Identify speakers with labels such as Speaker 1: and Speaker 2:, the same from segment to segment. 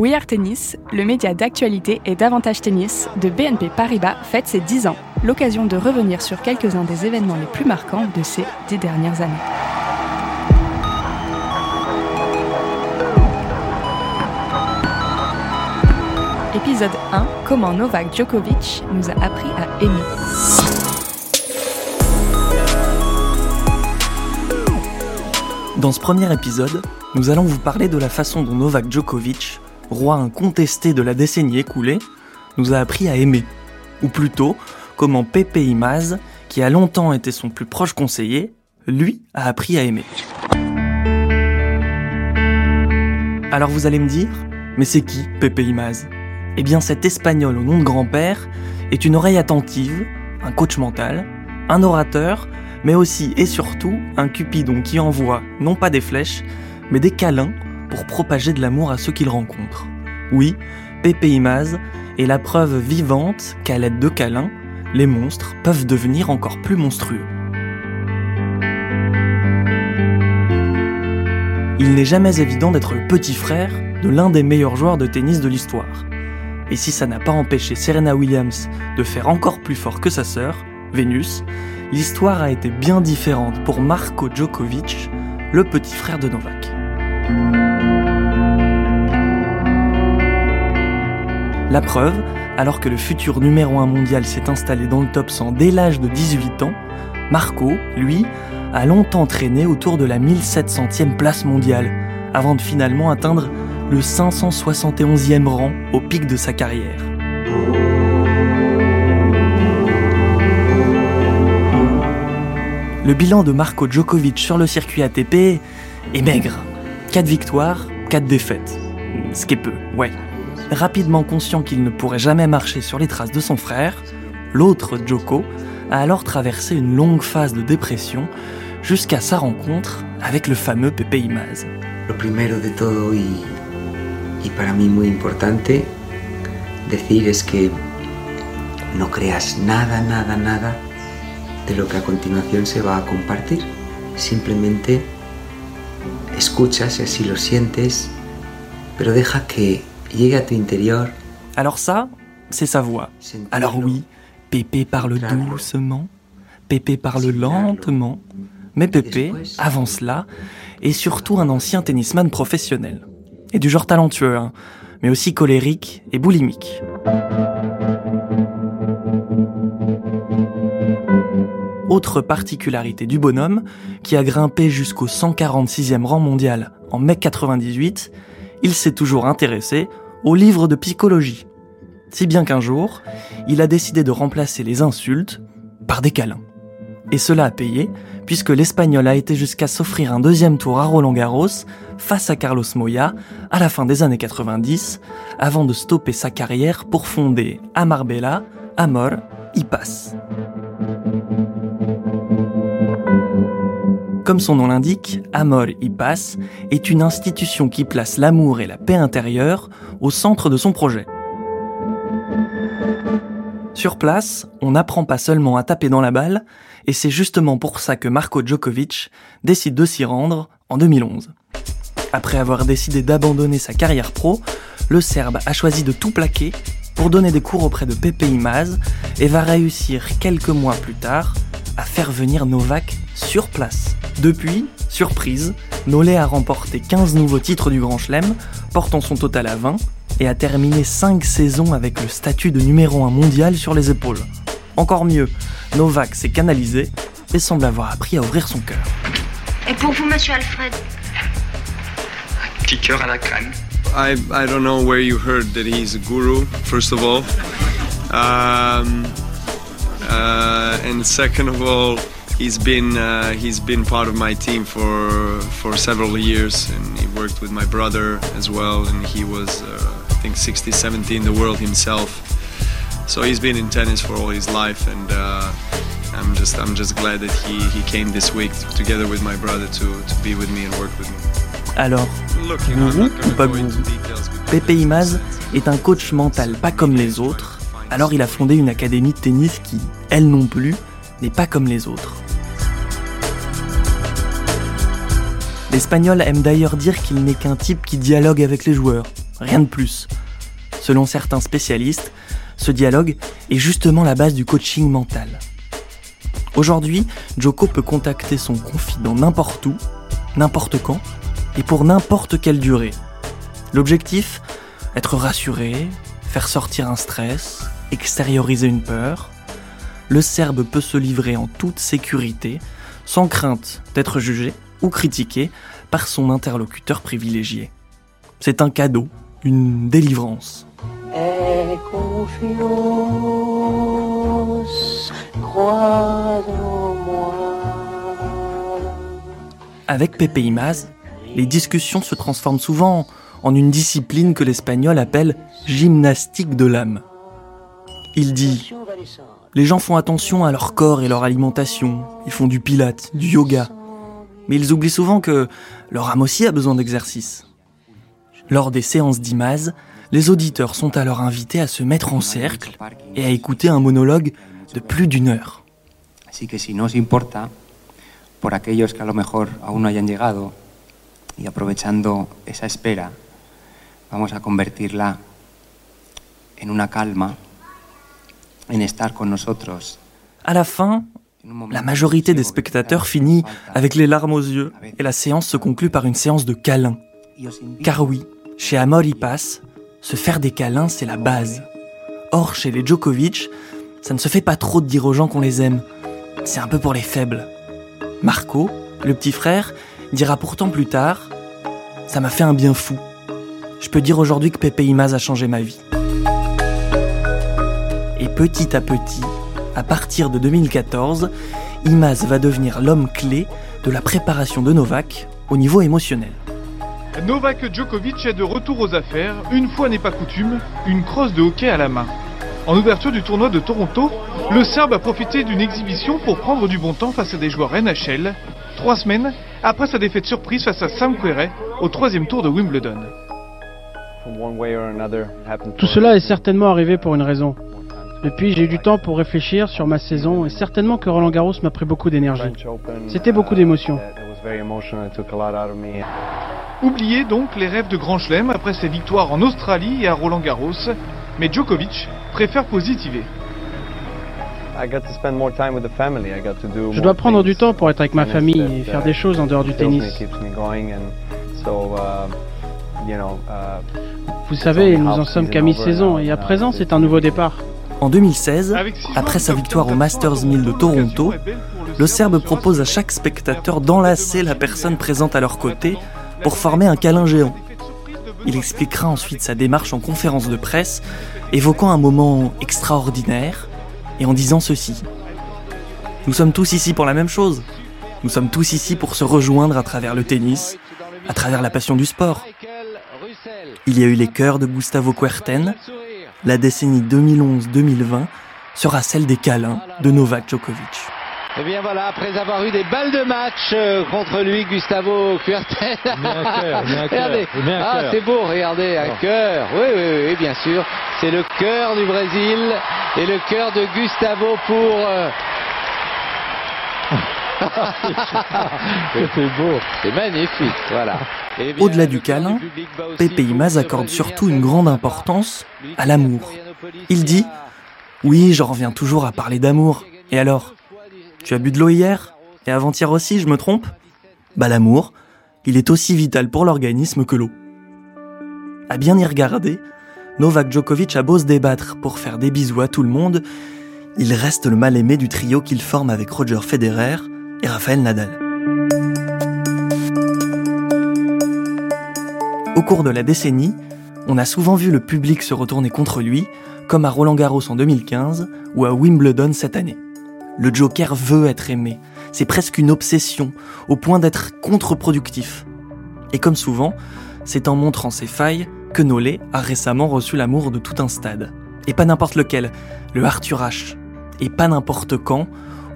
Speaker 1: We Are Tennis, le média d'actualité et d'avantage tennis de BNP Paribas fête ses 10 ans, l'occasion de revenir sur quelques-uns des événements les plus marquants de ces 10 dernières années. Épisode 1 Comment Novak Djokovic nous a appris à aimer.
Speaker 2: Dans ce premier épisode, nous allons vous parler de la façon dont Novak Djokovic, roi incontesté de la décennie écoulée, nous a appris à aimer. Ou plutôt, comment Pepe Imaz, qui a longtemps été son plus proche conseiller, lui a appris à aimer. Alors vous allez me dire, mais c'est qui Pepe Imaz? Eh bien cet espagnol au nom de grand-père est une oreille attentive, un coach mental, un orateur, mais aussi et surtout un cupidon qui envoie non pas des flèches, mais des câlins pour propager de l'amour à ceux qu'il rencontre. Oui, Pepe Imaz est la preuve vivante qu'à l'aide de câlins, les monstres peuvent devenir encore plus monstrueux. Il n'est jamais évident d'être le petit frère de l'un des meilleurs joueurs de tennis de l'histoire. Et si ça n'a pas empêché Serena Williams de faire encore plus fort que sa sœur, Vénus, l'histoire a été bien différente pour Marco Djokovic, le petit frère de Novak. La preuve, alors que le futur numéro 1 mondial s'est installé dans le top 100 dès l'âge de 18 ans, Marco, lui, a longtemps traîné autour de la 1700e place mondiale, avant de finalement atteindre le 571e rang au pic de sa carrière. Le bilan de Marco Djokovic sur le circuit ATP est maigre. 4 victoires, 4 défaites. Ce qui est peu, ouais. Rapidement conscient qu'il ne pourrait jamais marcher sur les traces de son frère, l'autre Djoko a alors traversé une longue phase de dépression jusqu'à sa rencontre avec le fameux Pepe Imaz.
Speaker 3: Lo primero de todo y, y para mí muy importante decir es que no creas nada, nada, nada de lo que a continuación se va a compartir. Simplemente escuchas si así lo sientes, pero deja que llegue a tu interior.
Speaker 2: Alors ça, c'est sa voix. Alors oui, Pépé parle doucement, Pépé parle lentement, mais Pépé, avant cela, est surtout un ancien tennisman professionnel. Et du genre talentueux, hein, mais aussi colérique et boulimique. Autre particularité du bonhomme, qui a grimpé jusqu'au 146e rang mondial en mai 98, il s'est toujours intéressé aux livres de psychologie. Si bien qu'un jour, il a décidé de remplacer les insultes par des câlins. Et cela a payé, puisque l'Espagnol a été jusqu'à s'offrir un deuxième tour à Roland Garros face à Carlos Moya à la fin des années 90, avant de stopper sa carrière pour fonder à Marbella, Amor y Paz. Comme son nom l'indique, Amor y est une institution qui place l'amour et la paix intérieure au centre de son projet. Sur place, on n'apprend pas seulement à taper dans la balle, et c'est justement pour ça que Marco Djokovic décide de s'y rendre en 2011. Après avoir décidé d'abandonner sa carrière pro, le Serbe a choisi de tout plaquer pour donner des cours auprès de Pepe Imaz et va réussir quelques mois plus tard à faire venir Novak sur place. Depuis, surprise, Nolé a remporté 15 nouveaux titres du Grand Chelem, portant son total à 20, et a terminé 5 saisons avec le statut de numéro 1 mondial sur les épaules. Encore mieux, Novak s'est canalisé et semble avoir appris à ouvrir son cœur.
Speaker 4: Et pour vous, monsieur Alfred?
Speaker 5: Petit cœur à la crème.
Speaker 6: I, I don't know where you heard that he's a guru, first of all. Um, uh, and second of all, he's been uh, he's been part of my team for for several years, and he worked with my brother as well, and he was uh, I think 60, 70 in the world himself. So he's been in tennis for all his life, and uh, I'm just I'm just glad that he, he came this week together with my brother to, to be with me and work with me.
Speaker 2: Alors, gourou ou pas
Speaker 6: go
Speaker 2: gourou Pepe Imaz est un coach mental pas comme les autres, alors il a fondé une académie de tennis qui, elle non plus, n'est pas comme les autres. L'Espagnol aime d'ailleurs dire qu'il n'est qu'un type qui dialogue avec les joueurs, rien de plus. Selon certains spécialistes, ce dialogue est justement la base du coaching mental. Aujourd'hui, Joko peut contacter son confident n'importe où, n'importe quand, et pour n'importe quelle durée. L'objectif Être rassuré, faire sortir un stress, extérioriser une peur. Le Serbe peut se livrer en toute sécurité, sans crainte d'être jugé ou critiqué par son interlocuteur privilégié. C'est un cadeau, une délivrance. Avec Pepe Imaz, les discussions se transforment souvent en une discipline que l'espagnol appelle gymnastique de l'âme. Il dit Les gens font attention à leur corps et leur alimentation, ils font du pilate, du yoga. Mais ils oublient souvent que leur âme aussi a besoin d'exercice. Lors des séances d'Imaz, les auditeurs sont alors invités à se mettre en cercle et à écouter un monologue de plus d'une heure.
Speaker 3: Así que si nos importa, por aquellos que a lo mejor aún no hayan llegado, y aprovechando esa espera, vamos a convertirla en una calma, en estar con nosotros.
Speaker 2: À la fin, la majorité des spectateurs finit avec les larmes aux yeux et la séance se conclut par une séance de câlins. Car oui, chez Amor y Pass, se faire des câlins, c'est la base. Or, chez les Djokovic, ça ne se fait pas trop de dire aux gens qu'on les aime. C'est un peu pour les faibles. Marco, le petit frère, dira pourtant plus tard Ça m'a fait un bien fou. Je peux dire aujourd'hui que Pepe Imaz a changé ma vie. Et petit à petit, à partir de 2014, Imaz va devenir l'homme clé de la préparation de Novak au niveau émotionnel.
Speaker 7: Novak Djokovic est de retour aux affaires, une fois n'est pas coutume, une crosse de hockey à la main. En ouverture du tournoi de Toronto, le Serbe a profité d'une exhibition pour prendre du bon temps face à des joueurs NHL, trois semaines après sa défaite surprise face à Sam Querrey au troisième tour de Wimbledon.
Speaker 8: Tout cela est certainement arrivé pour une raison. Depuis, j'ai eu du temps pour réfléchir sur ma saison et certainement que Roland Garros m'a pris beaucoup d'énergie. C'était beaucoup d'émotions.
Speaker 7: Oubliez donc les rêves de Grand Chelem après ses victoires en Australie et à Roland Garros, mais Djokovic préfère positiver.
Speaker 8: Je dois prendre du temps pour être avec ma famille et faire des choses en dehors du tennis. Vous savez, nous en sommes qu'à mi-saison et à présent c'est un nouveau départ.
Speaker 2: En 2016, après sa victoire au Masters 1000 de Toronto, le Serbe propose à chaque spectateur d'enlacer la personne présente à leur côté pour former un câlin géant. Il expliquera ensuite sa démarche en conférence de presse, évoquant un moment extraordinaire et en disant ceci. Nous sommes tous ici pour la même chose. Nous sommes tous ici pour se rejoindre à travers le tennis, à travers la passion du sport. Il y a eu les chœurs de Gustavo Kuerten. La décennie 2011-2020 sera celle des câlins de Novak Djokovic.
Speaker 9: Et eh bien voilà, après avoir eu des balles de match euh, contre lui, Gustavo Kuerten. regardez, ah c'est beau, regardez, un cœur. Oui, oui, oui, bien sûr. C'est le cœur du Brésil et le cœur de Gustavo pour. Euh,
Speaker 8: c'est beau.
Speaker 9: C'est magnifique, voilà.
Speaker 2: Au-delà du câlin, Pepe Imaz accorde surtout une grande importance à l'amour. Il dit Oui, j'en reviens toujours à parler d'amour. Et alors? Tu as bu de l'eau hier Et avant-hier aussi, je me trompe? Bah, l'amour, il est aussi vital pour l'organisme que l'eau. À bien y regarder, Novak Djokovic a beau se débattre pour faire des bisous à tout le monde, il reste le mal-aimé du trio qu'il forme avec Roger Federer et Rafael Nadal. Au cours de la décennie, on a souvent vu le public se retourner contre lui, comme à Roland Garros en 2015 ou à Wimbledon cette année. Le Joker veut être aimé, c'est presque une obsession, au point d'être contre-productif. Et comme souvent, c'est en montrant ses failles que Nolé a récemment reçu l'amour de tout un stade. Et pas n'importe lequel, le Arthur H. Et pas n'importe quand,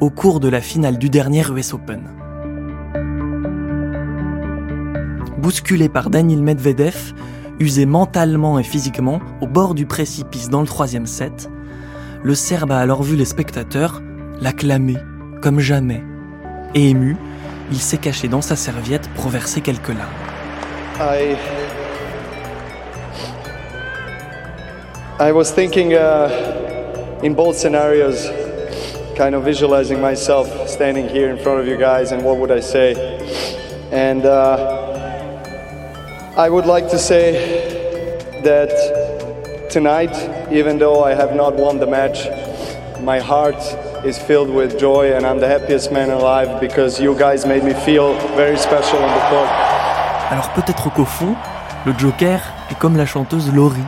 Speaker 2: au cours de la finale du dernier US Open. Bousculé par Daniel Medvedev, usé mentalement et physiquement au bord du précipice dans le troisième set, le Serbe a alors vu les spectateurs l'acclamer comme jamais. Et ému, il s'est caché dans sa serviette pour verser quelques larmes.
Speaker 10: I was thinking uh, in both scenarios, kind of visualizing myself standing here in front of you guys and what would I say? And uh, I would like to say that tonight, even though I have not won the match, my heart is filled with joy and I'm the happiest man alive because you guys made me feel very special on the court.
Speaker 2: Alors peut-être qu'au fond, le Joker est comme la chanteuse Laurie.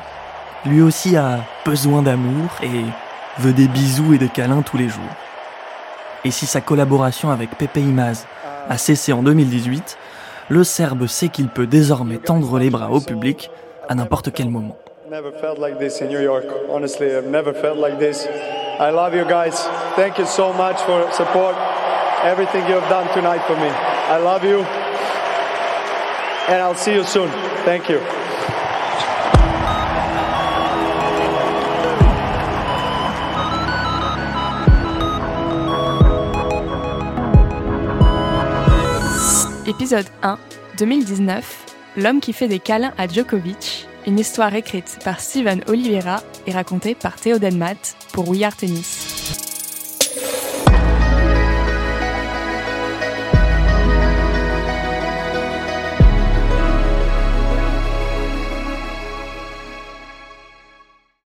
Speaker 2: Lui aussi a besoin d'amour et veut des bisous et des câlins tous les jours. Et si sa collaboration avec Pepe Imaz a cessé en 2018, le Serbe sait qu'il peut désormais tendre les bras au public à n'importe quel moment.
Speaker 10: Never felt like this in New York. Honestly, I've never felt like this. I love you guys. Thank you so much for support. Everything you have done tonight for me. I love you. And I'll see you soon. Thank you.
Speaker 1: Épisode 1, 2019, L'homme qui fait des câlins à Djokovic, une histoire écrite par Steven Oliveira et racontée par Théo Denmat pour We Tennis.